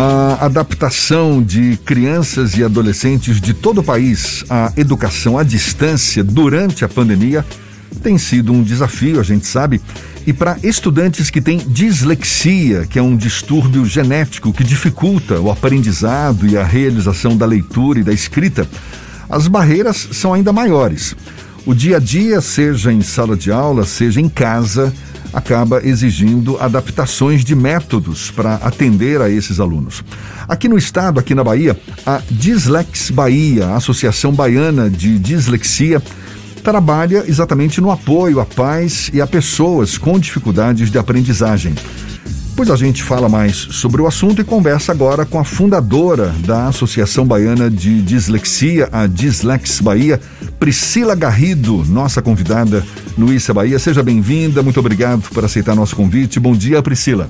A adaptação de crianças e adolescentes de todo o país à educação à distância durante a pandemia tem sido um desafio, a gente sabe. E para estudantes que têm dislexia, que é um distúrbio genético que dificulta o aprendizado e a realização da leitura e da escrita, as barreiras são ainda maiores. O dia a dia, seja em sala de aula, seja em casa, acaba exigindo adaptações de métodos para atender a esses alunos. Aqui no estado, aqui na Bahia, a Dislex Bahia, a Associação Baiana de Dislexia, trabalha exatamente no apoio a pais e a pessoas com dificuldades de aprendizagem. Pois a gente fala mais sobre o assunto e conversa agora com a fundadora da Associação Baiana de Dislexia, a Dislex Bahia, Priscila Garrido, nossa convidada Issa Bahia. Seja bem-vinda, muito obrigado por aceitar nosso convite. Bom dia, Priscila.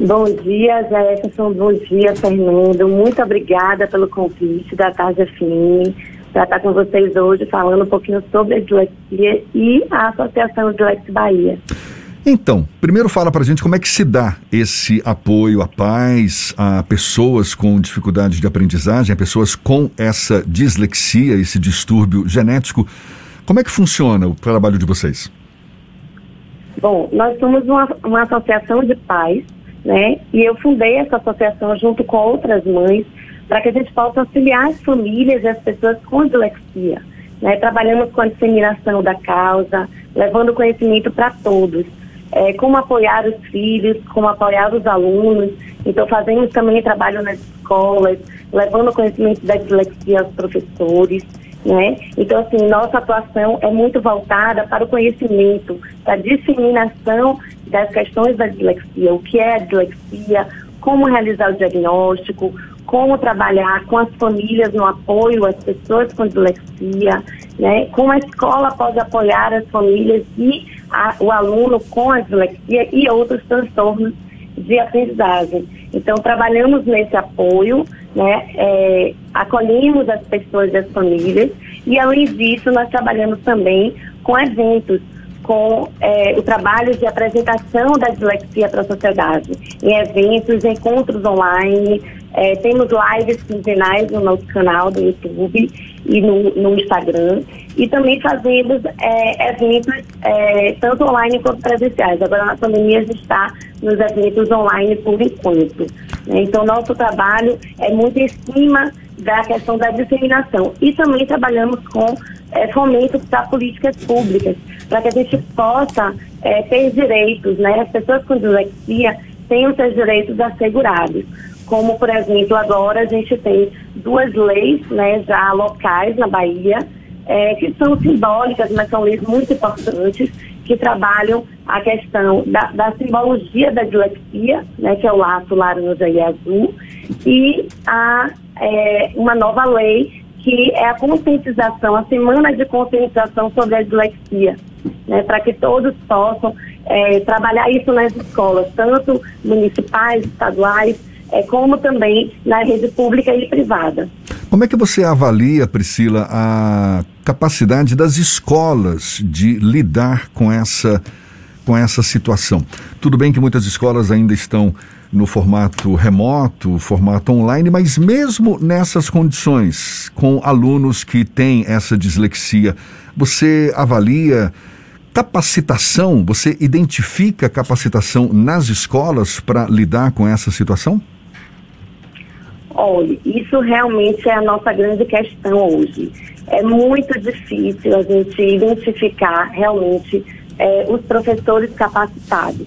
Bom dia, Jefferson. Bom dia, Fernando. Muito obrigada pelo convite da Tarde FM para estar com vocês hoje falando um pouquinho sobre a dislexia e a Associação Dilex Bahia. Então, primeiro fala para a gente como é que se dá esse apoio a pais, a pessoas com dificuldades de aprendizagem, a pessoas com essa dislexia, esse distúrbio genético. Como é que funciona o trabalho de vocês? Bom, nós somos uma, uma associação de pais, né? E eu fundei essa associação junto com outras mães para que a gente possa auxiliar as famílias e as pessoas com dislexia. Né? Trabalhamos com a disseminação da causa, levando conhecimento para todos é, como apoiar os filhos, como apoiar os alunos. Então, fazemos também trabalho nas escolas, levando conhecimento da dislexia aos professores. Né? Então, assim, nossa atuação é muito voltada para o conhecimento, para a disseminação das questões da dislexia, o que é a dislexia, como realizar o diagnóstico, como trabalhar com as famílias no apoio às pessoas com dislexia, né? como a escola pode apoiar as famílias e a, o aluno com a dislexia e outros transtornos de aprendizagem. Então, trabalhamos nesse apoio, né, é, acolhemos as pessoas e as famílias, e além disso, nós trabalhamos também com eventos, com é, o trabalho de apresentação da dislexia para a sociedade, em eventos, encontros online, é, temos lives quinzenais no nosso canal do YouTube e no, no Instagram. E também fazemos é, eventos é, tanto online quanto presenciais. Agora, na pandemia, a gente está nos eventos online por enquanto. Né? Então, nosso trabalho é muito em cima da questão da disseminação. E também trabalhamos com é, fomento para políticas públicas, para que a gente possa é, ter direitos, né? As pessoas com dislexia tenham seus direitos assegurados como, por exemplo, agora a gente tem duas leis né, já locais na Bahia, é, que são simbólicas, mas são leis muito importantes, que trabalham a questão da, da simbologia da dislexia, né, que é o laço laranja e azul, e a, é, uma nova lei que é a conscientização, a semana de conscientização sobre a dislexia, né, para que todos possam é, trabalhar isso nas escolas, tanto municipais, estaduais, é, como também na rede pública e privada. Como é que você avalia, Priscila, a capacidade das escolas de lidar com essa, com essa situação? Tudo bem que muitas escolas ainda estão no formato remoto, formato online, mas mesmo nessas condições, com alunos que têm essa dislexia, você avalia capacitação? Você identifica capacitação nas escolas para lidar com essa situação? Olha, isso realmente é a nossa grande questão hoje. É muito difícil a gente identificar realmente é, os professores capacitados.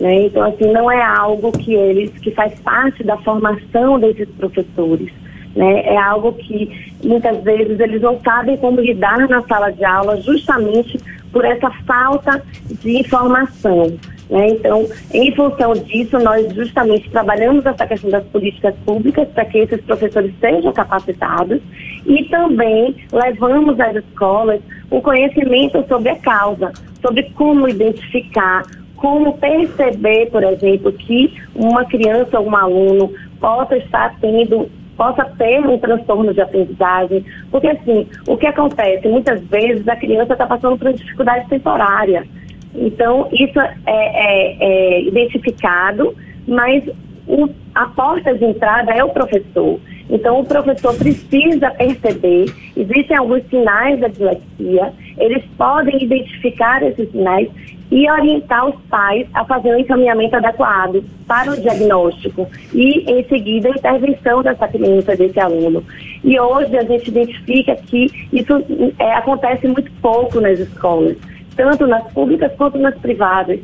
Né? Então, assim, não é algo que eles, que faz parte da formação desses professores. Né? É algo que muitas vezes eles não sabem como lidar na sala de aula justamente por essa falta de informação. Né? Então, em função disso, nós justamente trabalhamos essa questão das políticas públicas para que esses professores sejam capacitados e também levamos às escolas o conhecimento sobre a causa, sobre como identificar, como perceber, por exemplo, que uma criança ou um aluno possa estar tendo possa ter um transtorno de aprendizagem, porque assim, o que acontece? Muitas vezes a criança está passando por uma dificuldade temporária, então, isso é, é, é identificado, mas o, a porta de entrada é o professor. Então, o professor precisa perceber, existem alguns sinais da dislexia, eles podem identificar esses sinais e orientar os pais a fazer um encaminhamento adequado para o diagnóstico e, em seguida, a intervenção dessa criança, desse aluno. E hoje a gente identifica que isso é, acontece muito pouco nas escolas, tanto nas públicas quanto nas privadas.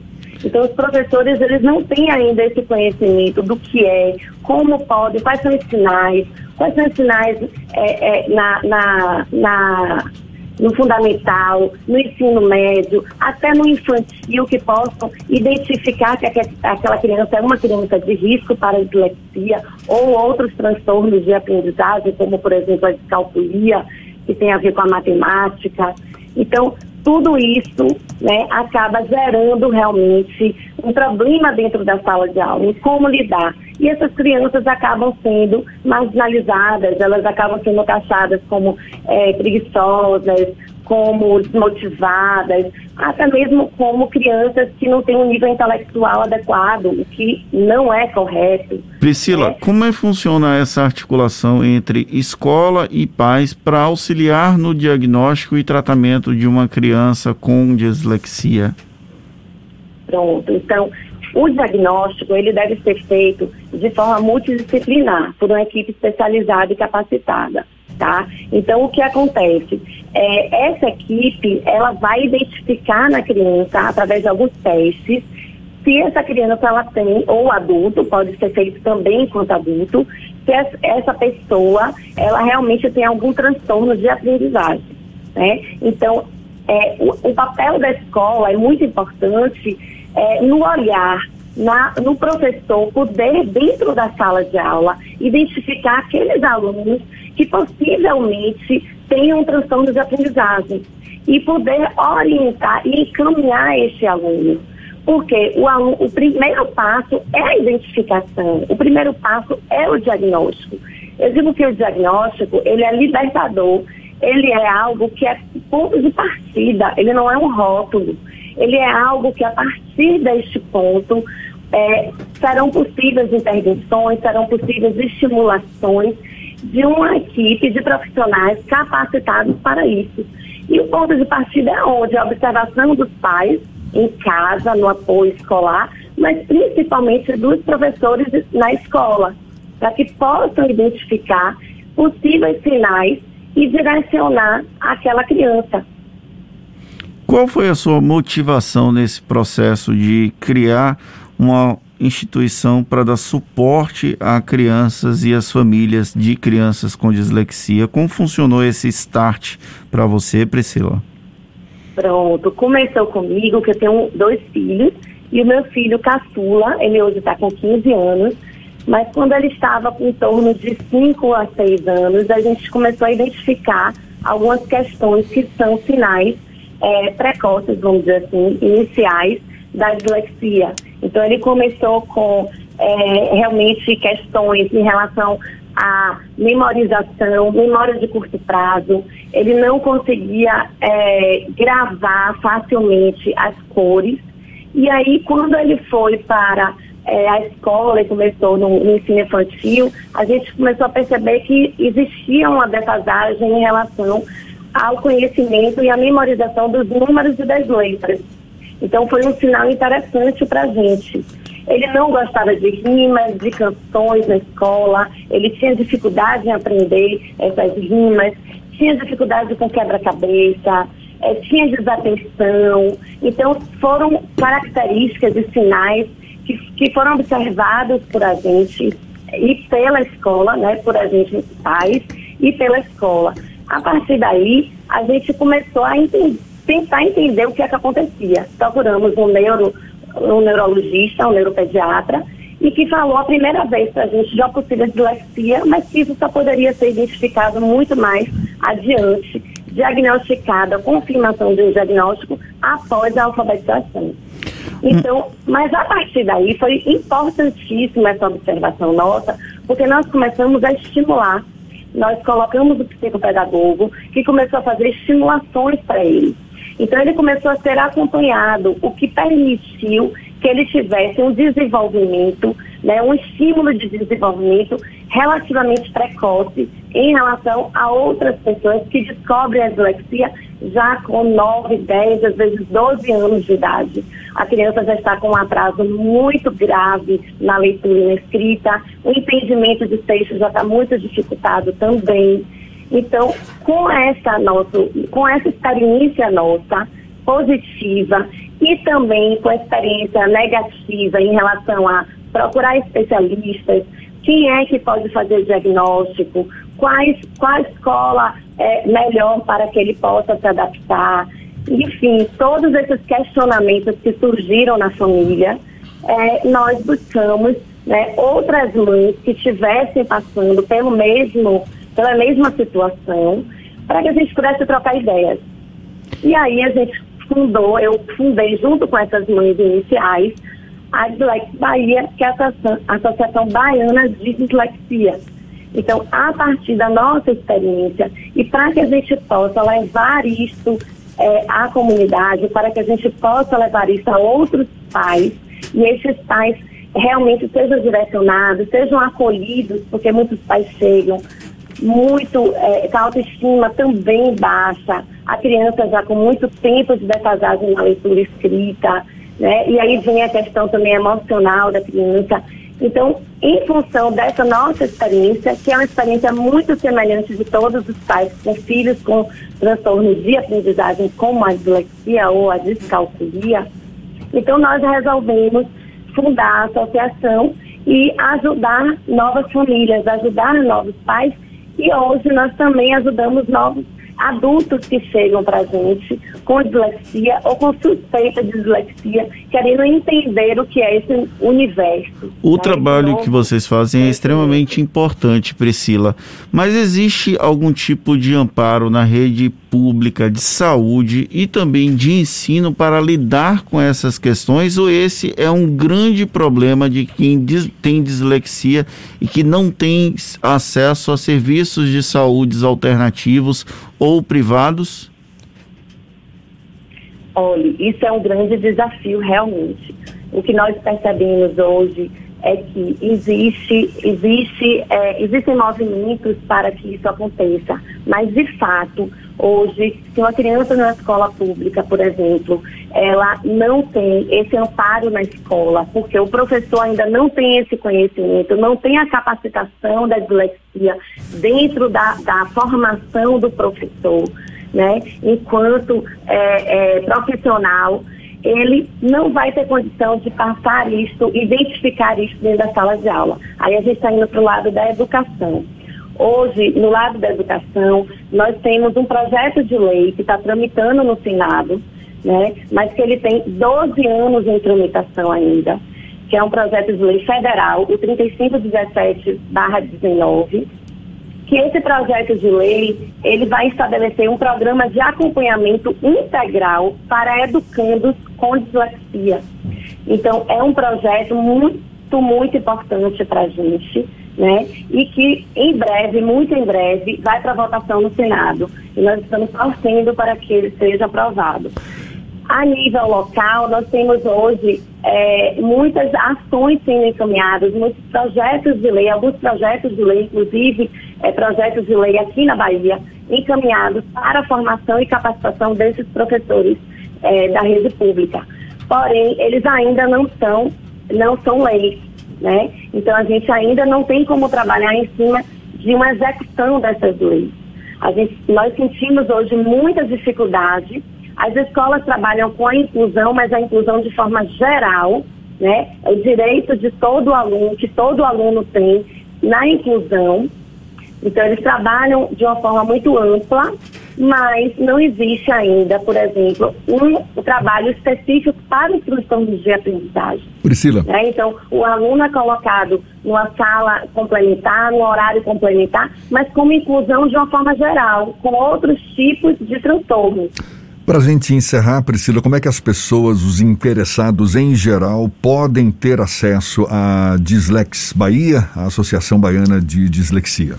Então, os professores, eles não têm ainda esse conhecimento do que é, como pode, quais são os sinais, quais são os sinais é, é, na, na, na, no fundamental, no ensino médio, até no infantil, que possam identificar que aquela criança é uma criança de risco para a ou outros transtornos de aprendizagem, como, por exemplo, a descalculia, que tem a ver com a matemática. Então, tudo isso né, acaba gerando realmente um problema dentro da sala de aula, em como lidar. E essas crianças acabam sendo marginalizadas, elas acabam sendo taxadas como é, preguiçosas, como desmotivadas, até mesmo como crianças que não têm um nível intelectual adequado, o que não é correto. Priscila, é. como é que funciona essa articulação entre escola e pais para auxiliar no diagnóstico e tratamento de uma criança com dislexia? Pronto, então o diagnóstico ele deve ser feito de forma multidisciplinar por uma equipe especializada e capacitada tá? Então, o que acontece? É, essa equipe, ela vai identificar na criança, através de alguns testes, se essa criança ela tem, ou adulto, pode ser feito também enquanto adulto, se essa pessoa, ela realmente tem algum transtorno de aprendizagem, né? Então, é, o, o, papel da escola é muito importante é, no olhar na, no professor poder, dentro da sala de aula, identificar aqueles alunos que possivelmente tenham um transtorno de aprendizagem e poder orientar e encaminhar esse aluno. Porque o, aluno, o primeiro passo é a identificação, o primeiro passo é o diagnóstico. Eu digo que o diagnóstico, ele é libertador, ele é algo que é ponto de partida, ele não é um rótulo. Ele é algo que, a partir deste ponto, é, serão possíveis intervenções, serão possíveis estimulações de uma equipe de profissionais capacitados para isso. E o ponto de partida é onde? A observação dos pais em casa, no apoio escolar, mas principalmente dos professores na escola, para que possam identificar possíveis sinais e direcionar aquela criança. Qual foi a sua motivação nesse processo de criar uma instituição para dar suporte a crianças e as famílias de crianças com dislexia. Como funcionou esse start para você, Priscila? Pronto, começou comigo, que eu tenho dois filhos, e o meu filho caçula, ele hoje está com 15 anos, mas quando ele estava com em torno de 5 a 6 anos, a gente começou a identificar algumas questões que são sinais é, precoces, vamos dizer assim, iniciais da dislexia. Então, ele começou com é, realmente questões em relação à memorização, memória de curto prazo. Ele não conseguia é, gravar facilmente as cores. E aí, quando ele foi para é, a escola e começou no, no, ensino infantil, a gente começou a perceber que existia uma defasagem em relação ao conhecimento e à memorização dos números e das letras. Então foi um sinal interessante para a gente. Ele não gostava de rimas, de canções na escola, ele tinha dificuldade em aprender essas rimas, tinha dificuldade com quebra-cabeça, é, tinha desatenção. Então foram características e sinais que, que foram observados por a gente e pela escola, né, por a gente pais e pela escola. A partir daí, a gente começou a entender tentar entender o que é que acontecia. Procuramos um, neuro, um neurologista, um neuropediatra, e que falou a primeira vez para a gente de uma possível dislexia, mas que isso só poderia ser identificado muito mais adiante, diagnosticada, confirmação de um diagnóstico após a alfabetização. Então, mas a partir daí foi importantíssima essa observação nossa, porque nós começamos a estimular. Nós colocamos o psicopedagogo que começou a fazer estimulações para ele. Então ele começou a ser acompanhado, o que permitiu que ele tivesse um desenvolvimento, né, um estímulo de desenvolvimento relativamente precoce em relação a outras pessoas que descobrem a dislexia já com 9, 10, às vezes 12 anos de idade. A criança já está com um atraso muito grave na leitura e na escrita, o entendimento de texto já está muito dificultado também. Então, com essa, nosso, com essa experiência nossa, positiva, e também com a experiência negativa em relação a procurar especialistas, quem é que pode fazer diagnóstico, quais, qual escola é melhor para que ele possa se adaptar. Enfim, todos esses questionamentos que surgiram na família, é, nós buscamos né, outras mães que estivessem passando pelo mesmo, pela mesma situação, para que a gente pudesse trocar ideias. E aí a gente fundou, eu fundei junto com essas mães iniciais, a Dislex Bahia, que é a Associação Baiana de Dislexia. Então, a partir da nossa experiência e para que a gente possa levar isso é, à comunidade, para que a gente possa levar isso a outros pais e esses pais realmente sejam direcionados, sejam acolhidos, porque muitos pais chegam muito, é, com a autoestima também baixa, a criança já com muito tempo de defasagem na leitura escrita, né? E aí vem a questão também emocional da criança. Então, em função dessa nossa experiência, que é uma experiência muito semelhante de todos os pais com filhos com transtornos de aprendizagem, como a dislexia ou a descalculia, então nós resolvemos fundar a associação e ajudar novas famílias, ajudar novos pais e hoje nós também ajudamos novos adultos que chegam para a gente com dislexia ou com suspeita de dislexia, querendo entender o que é esse universo. O né? trabalho então, que vocês fazem é extremamente importante, Priscila. Mas existe algum tipo de amparo na rede pública de saúde e também de ensino para lidar com essas questões? Ou esse é um grande problema de quem tem dislexia e que não tem acesso a serviços de saúde alternativos ou privados? Olha, isso é um grande desafio realmente. O que nós percebemos hoje é que existe, existe, é, existem movimentos para que isso aconteça, mas de fato, hoje, se uma criança na escola pública, por exemplo, ela não tem esse amparo na escola, porque o professor ainda não tem esse conhecimento, não tem a capacitação da dislexia dentro da, da formação do professor, né, enquanto é, é, profissional ele não vai ter condição de passar isso, identificar isso dentro da sala de aula. Aí a gente está indo para o lado da educação. Hoje, no lado da educação, nós temos um projeto de lei que está tramitando no Senado, né, mas que ele tem 12 anos em tramitação ainda, que é um projeto de lei federal, o 3517-19, que esse projeto de lei ele vai estabelecer um programa de acompanhamento integral para educandos com dislexia. Então, é um projeto muito, muito importante para a gente, né? E que em breve, muito em breve, vai para votação no Senado. E nós estamos torcendo para que ele seja aprovado. A nível local, nós temos hoje é, muitas ações sendo encaminhadas, muitos projetos de lei, alguns projetos de lei, inclusive é, projetos de lei aqui na Bahia, encaminhados para a formação e capacitação desses professores é, da rede pública. Porém, eles ainda não são, não são leis, né? Então a gente ainda não tem como trabalhar em cima de uma execução dessas leis. A gente, nós sentimos hoje muita dificuldade as escolas trabalham com a inclusão, mas a inclusão de forma geral, né? É o direito de todo aluno, que todo aluno tem na inclusão. Então, eles trabalham de uma forma muito ampla, mas não existe ainda, por exemplo, um trabalho específico para transtornos de aprendizagem. Priscila. Né? Então, o aluno é colocado numa sala complementar, num horário complementar, mas como inclusão de uma forma geral, com outros tipos de transtornos. Para a gente encerrar, Priscila, como é que as pessoas, os interessados em geral, podem ter acesso à Dislex Bahia, a Associação Baiana de Dislexia?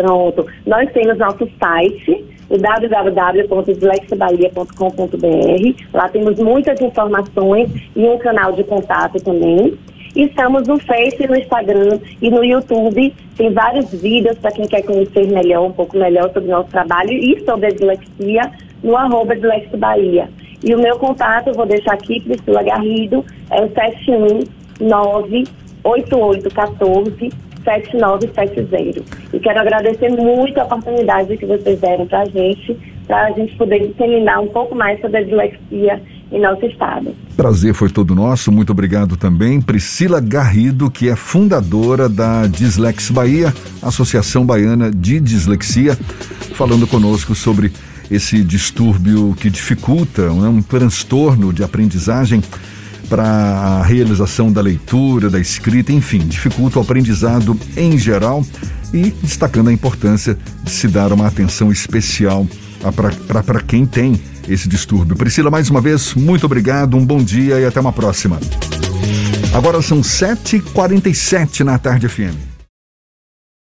Pronto. Nós temos nosso site, o www.dislexiabahia.com.br. Lá temos muitas informações e um canal de contato também. E estamos no Face, no Instagram e no YouTube. Tem vários vídeos para quem quer conhecer melhor, um pouco melhor sobre o nosso trabalho e sobre a dislexia no arroba Bahia. E o meu contato, eu vou deixar aqui, Priscila Garrido, é o 719 8814 7970. E quero agradecer muito a oportunidade que vocês deram para a gente, para a gente poder disseminar um pouco mais sobre a dislexia em nosso estado. Prazer foi todo nosso, muito obrigado também. Priscila Garrido, que é fundadora da Dislex Bahia, Associação Baiana de Dislexia, falando conosco sobre esse distúrbio que dificulta, né, um transtorno de aprendizagem para a realização da leitura, da escrita, enfim, dificulta o aprendizado em geral e destacando a importância de se dar uma atenção especial para quem tem esse distúrbio. Priscila, mais uma vez, muito obrigado, um bom dia e até uma próxima. Agora são 7h47 na tarde FM.